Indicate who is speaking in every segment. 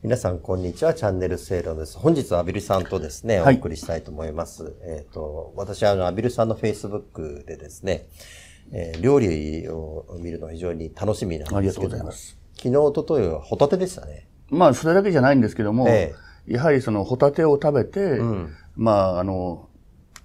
Speaker 1: 皆さん、こんにちは。チャンネルセイロです。本日はアビルさんとですね、お送りしたいと思います。えっ、ー、と、私はあの、アビルさんの Facebook でですね、えー、料理を見るのは非常に楽しみなんですけどありがとうございます。昨日、おとといはホタテでしたね。
Speaker 2: まあ、それだけじゃないんですけども、えー、やはりそのホタテを食べて、うん、まあ、あの、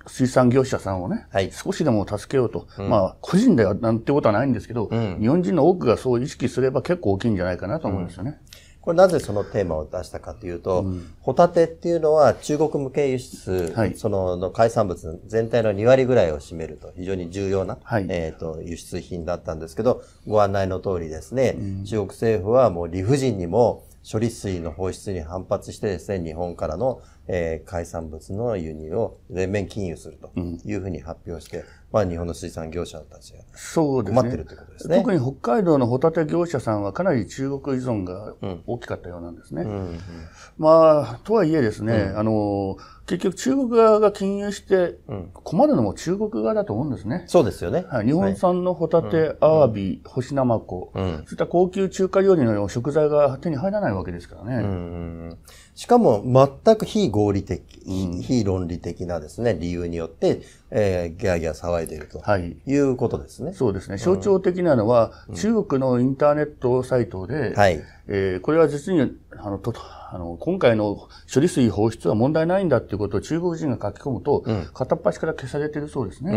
Speaker 2: 水産業者さんをね、はい、少しでも助けようと、うん、まあ、個人ではなんてことはないんですけど、うん、日本人の多くがそう意識すれば結構大きいんじゃないかなと思うんですよね。
Speaker 1: これなぜそのテーマを出したかというと、うん、ホタテっていうのは中国向け輸出、はい、そのの海産物全体の2割ぐらいを占めると非常に重要な、はい、えっ、ー、と輸出品だったんですけど、ご案内の通りですね、うん、中国政府はもう理不尽にも処理水の放出に反発してですね、日本からの、えー、海産物の輸入を全面禁輸するというふうに発表して、うん、まあ日本の水産業者たちが困ってるということですね。
Speaker 2: 特に北海道のホタテ業者さんはかなり中国依存が大きかったようなんですね。うんうんうん、まあ、とはいえですね、あの、結局中国側が禁輸して困るのも中国側だと思うんですね。
Speaker 1: そうですよね。
Speaker 2: はい、日本産のホタテ、アワビ、干しナマコ、そういった高級中華料理の食材が手に入らないわけですからね。
Speaker 1: しかも全く非合理的、非論理的なですね、理由によって、えー、ギャーギャー騒いでいると、はい、いうことですね。
Speaker 2: そうですね。象徴的なのは、中国のインターネットサイトで、はい、えー、これは実にあのとあの今回の処理水放出は問題ないんだということを中国人が書き込むと、うん、片っ端から消されているそうですね。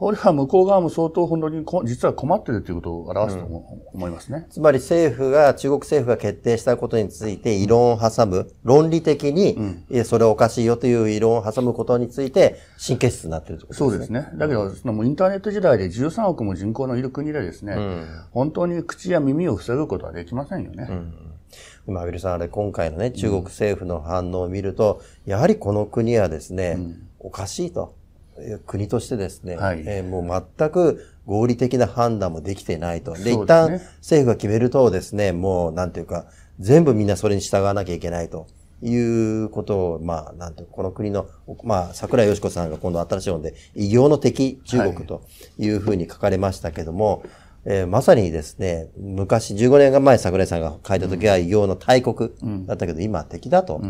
Speaker 2: これは向こう側も相当本当に実は困っているということを表すと思いますね、
Speaker 1: うん、つまり政府が、中国政府が決定したことについて異論を挟む、論理的に、うん、それおかしいよという異論を挟むことについて神経質になっているということですね。そうですね。
Speaker 2: だけど、そのインターネット時代で13億も人口のいる国でですね、うん、本当に口や耳を塞ぐことはできませんよね。うん。
Speaker 1: 今、ウィルさん、あれ、今回のね、中国政府の反応を見ると、やはりこの国はですね、おかしいと。国としてですね、はい、えー、もう全く合理的な判断もできてないと。で、でね、一旦政府が決めるとですね、もうなんていうか、全部みんなそれに従わなきゃいけないと。いうことを、まあ、なんていうこの国の、まあ、桜井よし子さんが今度新しい本で、異形の敵中国というふうに書かれましたけども、はい、えー、まさにですね、昔、15年前桜井さんが書いた時は異形の大国だったけど、うん、今敵だと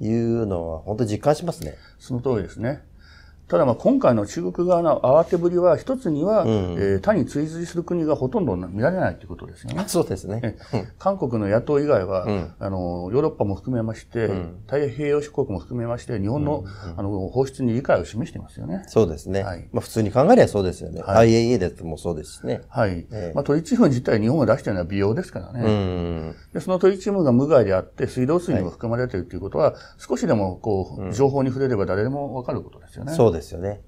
Speaker 1: いうのは本当に実感しますね。
Speaker 2: その通りですね。ただまあ今回の中国側の慌てぶりは一つには、うん、えー、他に追随する国がほとんど見られないということですよね。
Speaker 1: そうですね。
Speaker 2: 韓国の野党以外は、うん、あの、ヨーロッパも含めまして、うん、太平洋諸国も含めまして、日本の,、あの放出に理解を示していますよね。
Speaker 1: そうですね。はい、まあ普通に考えればそうですよね。はい、IAEA でもそうですしね。
Speaker 2: はい。えー、まあトリチウム自体日本が出しているのは美容ですからね。でそのトリチウムが無害であって、水道水にも含まれているということは、はい、少しでもこう、情報に触れれば誰でもわかることですよね。
Speaker 1: そうですよね。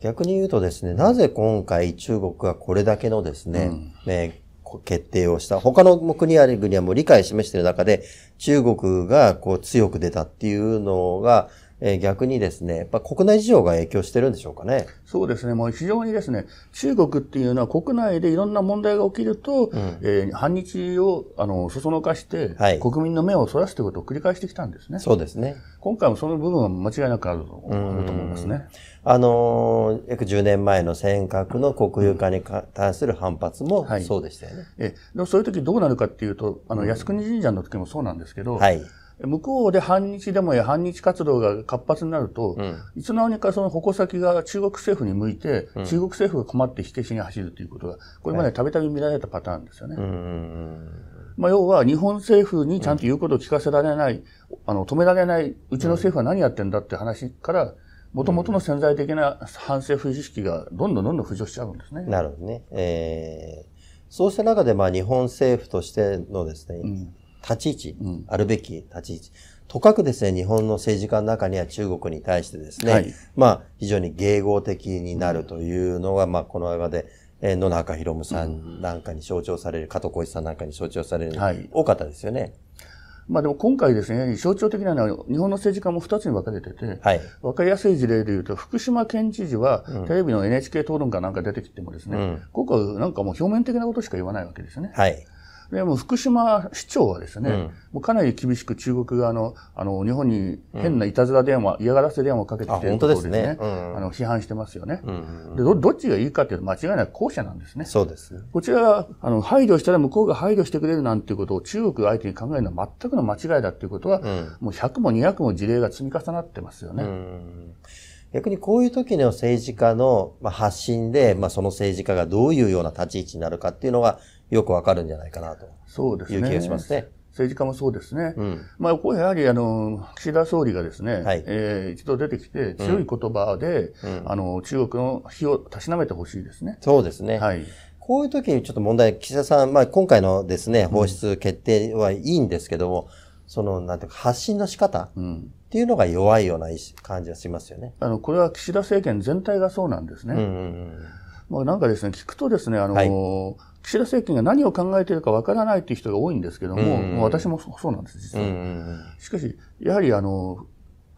Speaker 1: 逆に言うとですね、なぜ今回中国がこれだけのですね、うん、ね決定をした。他の国や国はもう理解を示している中で、中国がこう強く出たっていうのが、えー、逆にですね、やっぱ国内事情が影響してるんでしょうかね。
Speaker 2: そうですね。もう非常にですね、中国っていうのは国内でいろんな問題が起きると、うん、えー、反日を、あの、そそのかして、はい、国民の目をそらすということを繰り返してきたんですね。
Speaker 1: そうですね。
Speaker 2: 今回もその部分は間違いなくあると思いますね。
Speaker 1: あの、約10年前の尖閣の国有化に対する反発もそうでしたよね。はい、え
Speaker 2: でもそういう時どうなるかっていうと、あの、靖国神社の時もそうなんですけど、はい。向こうで反日デモや反日活動が活発になると、うん、いつの間にかその矛先が中国政府に向いて、うん、中国政府が困って火消しに走るということが、これまでたびたび見られたパターンですよね。まあ、要は日本政府にちゃんと言うことを聞かせられない、あの、止められない、うちの政府は何やってんだって話から、もともとの潜在的な反政府意識がどんどんどんどん浮上しちゃうんですね。
Speaker 1: なるほどね。えー、そうした中で、まあ、日本政府としてのですね、うん立ち位置、うん、あるべき立ち位置。とかくですね、日本の政治家の中には中国に対してですね、はい、まあ、非常に迎合的になるというのが、まあ、この間で、え野中博文さんなんかに象徴される、加藤浩一さんなんかに象徴される、はい、多かったですよね。
Speaker 2: まあでも今回ですね、象徴的なのは日本の政治家も2つに分かれてて、はい、分かりやすい事例で言うと、福島県知事は、テレビの NHK 討論かなんか出てきてもですね、うん、ここはなんかもう表面的なことしか言わないわけですね。はいでも福島市長はですね、うん、もうかなり厳しく中国側の、あの、日本に変ないたずら電話、うん、嫌がらせ電話をかけてきていることをですね、うん、あの、批判してますよね、うんでど。どっちがいいかっていうと間違いなく後者なんですね。
Speaker 1: そうです、ね。
Speaker 2: こちらが、あの、配慮したら向こうが配慮してくれるなんていうことを中国相手に考えるのは全くの間違いだっていうことは、もう100も200も事例が積み重なってますよね。
Speaker 1: 逆にこういう時の政治家の発信で、まあ、その政治家がどういうような立ち位置になるかっていうのがよくわかるんじゃないかなとそうですね。いう気がしますね。
Speaker 2: 政治家もそうですね。うん、まあ、ここやはり、あの、岸田総理がですね、はい、えー、一度出てきて、強い言葉で、うん、あの、中国の火をたしなめてほしいですね。
Speaker 1: そうですね。はい。こういう時にちょっと問題、岸田さん、まあ、今回のですね、放出決定はいいんですけども、うん、その、なんていうか、発信の仕方っていうのが弱いような感じがしますよね。
Speaker 2: あの、これは岸田政権全体がそうなんですね。うんうんうんまあ、なんかですね、聞くとですね、あの、はい、岸田政権が何を考えているかわからないという人が多いんですけども、うんうん、私もそうなんです、実は。うんうん、しかし、やはりあの、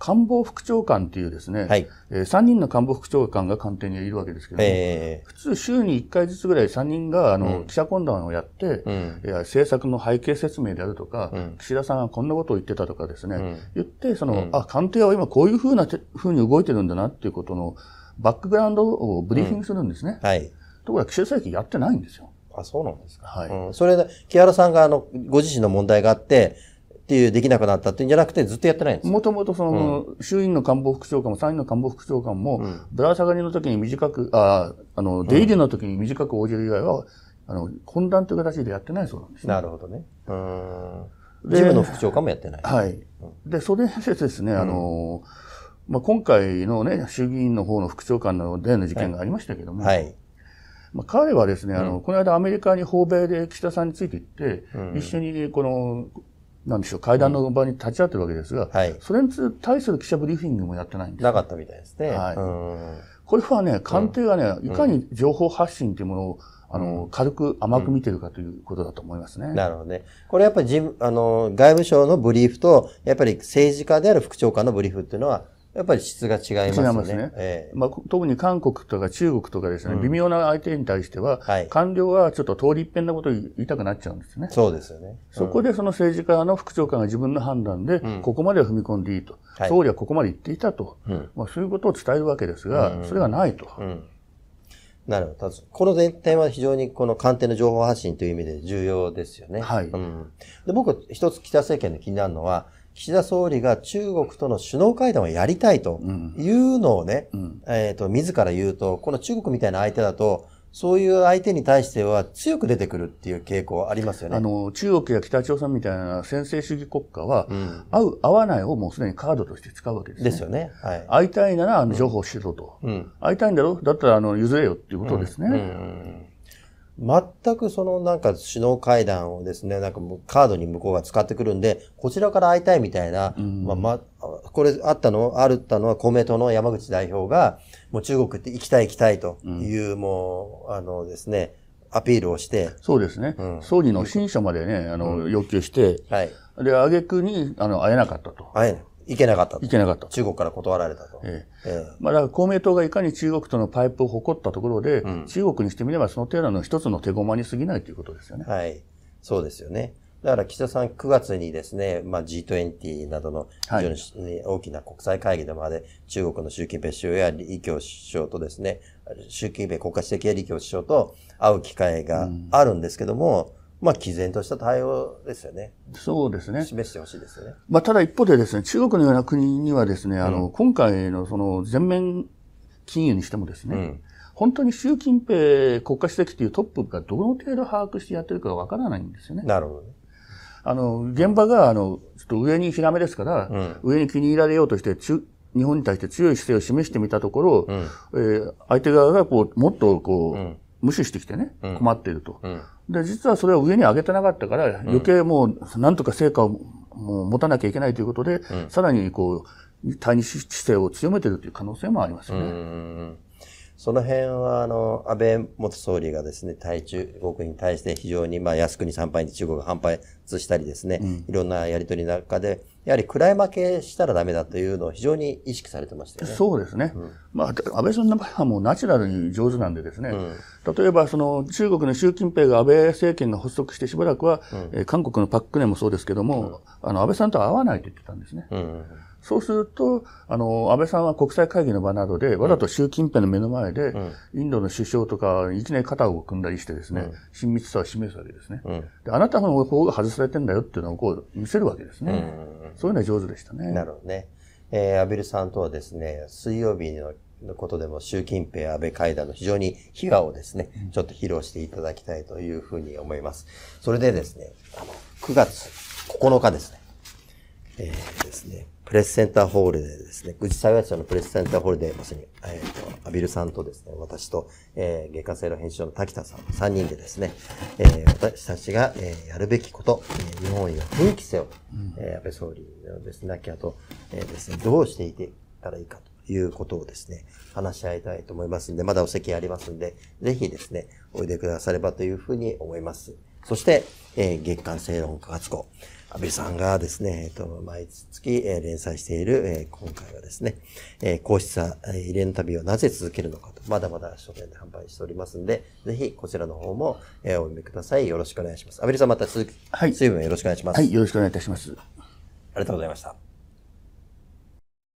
Speaker 2: 官房副長官っていうですね、はい、えー、3人の官房副長官が官邸にいるわけですけども、えー、普通週に1回ずつぐらい3人があの、うん、記者懇談をやって、うん、いや政策の背景説明であるとか、うん、岸田さんがこんなことを言ってたとかですね、うん、言って、その、あ、官邸は今こういうふうなふうに動いてるんだなっていうことのバックグラウンドをブリーフィングするんですね。はい。ところが岸田政権やってないんですよ。
Speaker 1: あ、そうなんですか。はい。うん、それで、木原さんがあの、ご自身の問題があって、っていう、できなくなったっていうんじゃなくて、ずっとやってないんです
Speaker 2: もともとその、うん、衆院の官房副長官も参院の官房副長官も、うん、ぶら下がりの時に短く、ああの、出入りの時に短く応じる以外は、あの、懇談という形でやってないそうなんです、
Speaker 1: ね、なるほどね。うん。事務の副長官もやってない。
Speaker 2: はい。で、それでですね、あの、まあ、今回のね、衆議院の方の副長官の例の事件がありましたけども、はい、はいまあ、彼はですね、あの、この間アメリカに訪米で岸田さんについて行って、うん、一緒にこの、なんでしょう、会談の場に立ち会ってるわけですが、はい、それに対する記者ブリーフィングもやってないんです。
Speaker 1: なかったみたいですね。はい。
Speaker 2: これはね、官邸がね、いかに情報発信というものを、あの、軽く甘く見てるかということだと思いますね。
Speaker 1: なるほどね。これやっぱり事あの、外務省のブリーフと、やっぱり政治家である副長官のブリーフっていうのは、やっぱり質が違いますね。違いますね。
Speaker 2: えー、まあ、特に韓国とか中国とかですね、うん、微妙な相手に対しては、はい、官僚はちょっと通り一遍なことを言いたくなっちゃうんですね。
Speaker 1: そうですよね。うん、
Speaker 2: そこでその政治家の副長官が自分の判断で、ここまでは踏み込んでいいと。はい、総理はここまで言っていたと。まあ、そういうことを伝えるわけですが、それがないと。
Speaker 1: なるほど。この前提は非常にこの官邸の情報発信という意味で重要ですよね。はい。うん、で僕、一つ北政権で気になるのは、岸田総理が中国との首脳会談をやりたいというのをね、うん、えっ、ー、と、自ら言うと、この中国みたいな相手だと、そういう相手に対しては強く出てくるっていう傾向ありますよね。
Speaker 2: あの、中国や北朝鮮みたいな先制主義国家は、うん、合う、合わないをもうすでにカードとして使うわけですね。ですよね。はい。会いたいなら、あの、情報をしろと。うん。会いたいんだろ？だったら、あの、譲れよっていうことですね。うん、うん
Speaker 1: 全くそのなんか首脳会談をですね、なんかカードに向こうが使ってくるんで、こちらから会いたいみたいな、うん、まあ、まこれあったの、あるったのは公明党の山口代表が、もう中国って行きたい行きたいという、うん、もう、あのですね、アピールをして。
Speaker 2: そうですね。うん、総理の新書までね、あの、要求して、はい。で、挙句に、あの、会えなかったと。
Speaker 1: 会えない。行けなかった
Speaker 2: 行けなかった。
Speaker 1: 中国から断られたと。え
Speaker 2: えええ、まあ、だから公明党がいかに中国とのパイプを誇ったところで、うん、中国にしてみればその程度の一つの手駒に過ぎないということですよね。
Speaker 1: はい。そうですよね。だから岸田さん9月にですね、まあ、G20 などの非常に大きな国際会議でまで中国の習近平首相や李強首相とですね、習近平国家主席や李強首相と会う機会があるんですけども、うんまあ、毅然とした対応ですよね。
Speaker 2: そうですね。
Speaker 1: 示してほしいですよね。
Speaker 2: まあ、ただ一方でですね、中国のような国にはですね、あの、うん、今回のその全面金融にしてもですね、うん、本当に習近平国家主席というトップがどの程度把握してやってるかわからないんですよね。
Speaker 1: なるほど、ね。
Speaker 2: あの、現場が、あの、ちょっと上にひらめですから、うん、上に気に入られようとして、中、日本に対して強い姿勢を示してみたところ、うん、えー、相手側がこう、もっとこう、無視してきてね、困っていると。で、実はそれを上に上げてなかったから、余計もう、なんとか成果をもう持たなきゃいけないということで、うん、さらにこう、対日姿勢を強めているという可能性もありますよね。
Speaker 1: その辺は、あの、安倍元総理がですね、対中国に対して非常に、まあ、靖国参拝に中国が反発したりですね、うん、いろんなやりとりの中で、やはり暗い負けしたらダメだというのを非常に意識されてましたよね。
Speaker 2: そうですね。うん、まあ、安倍さんの場合はもうナチュラルに上手なんでですね、うん、例えばその中国の習近平が安倍政権が発足してしばらくは、うん、え韓国のパク・クネもそうですけども、あの安倍さんとは会わないと言ってたんですね。うんそうすると、あの、安倍さんは国際会議の場などで、わざと習近平の目の前で、インドの首相とか、いきなり肩を組んだりしてですね、親密さを示すわけですね。であなたの方が外されてんだよっていうのをこう見せるわけですね。そういうのは上手でしたね。
Speaker 1: なるほどね。えー、アビルさんとはですね、水曜日ののことでも習近平安倍会談の非常に秘話をですね、ちょっと披露していただきたいというふうに思います。それでですね、あの、9月9日ですね、えー、ですね、プレスセンターホールでですね、口幸町のプレスセンターホールで、まさに、えっ、ー、と、アビルさんとですね、私と、えー、外科生の編集長の滝田さん、3人でですね、えー、私たちが、えー、やるべきこと、えー、日本へ奮起せよ、うん、えー、安倍総理のですね、亡き後、えー、ですね、どうしていけたらいいかということをですね、話し合いたいと思いますんで、まだお席ありますんで、ぜひですね、おいでくださればというふうに思います。そして、えー、月刊正論科学校。安倍さんがですね、えっと、毎月、えー、連載している、えー、今回はですね、えー、皇室は、えー、異例の旅をなぜ続けるのかと、まだまだ書店で販売しておりますんで、ぜひこちらの方も、えー、お読みください。よろしくお願いします。安倍さんまた続き、はい。水分よろしくお願いします。
Speaker 2: はい、よろしくお願いいたします。あ
Speaker 1: りがとうございました。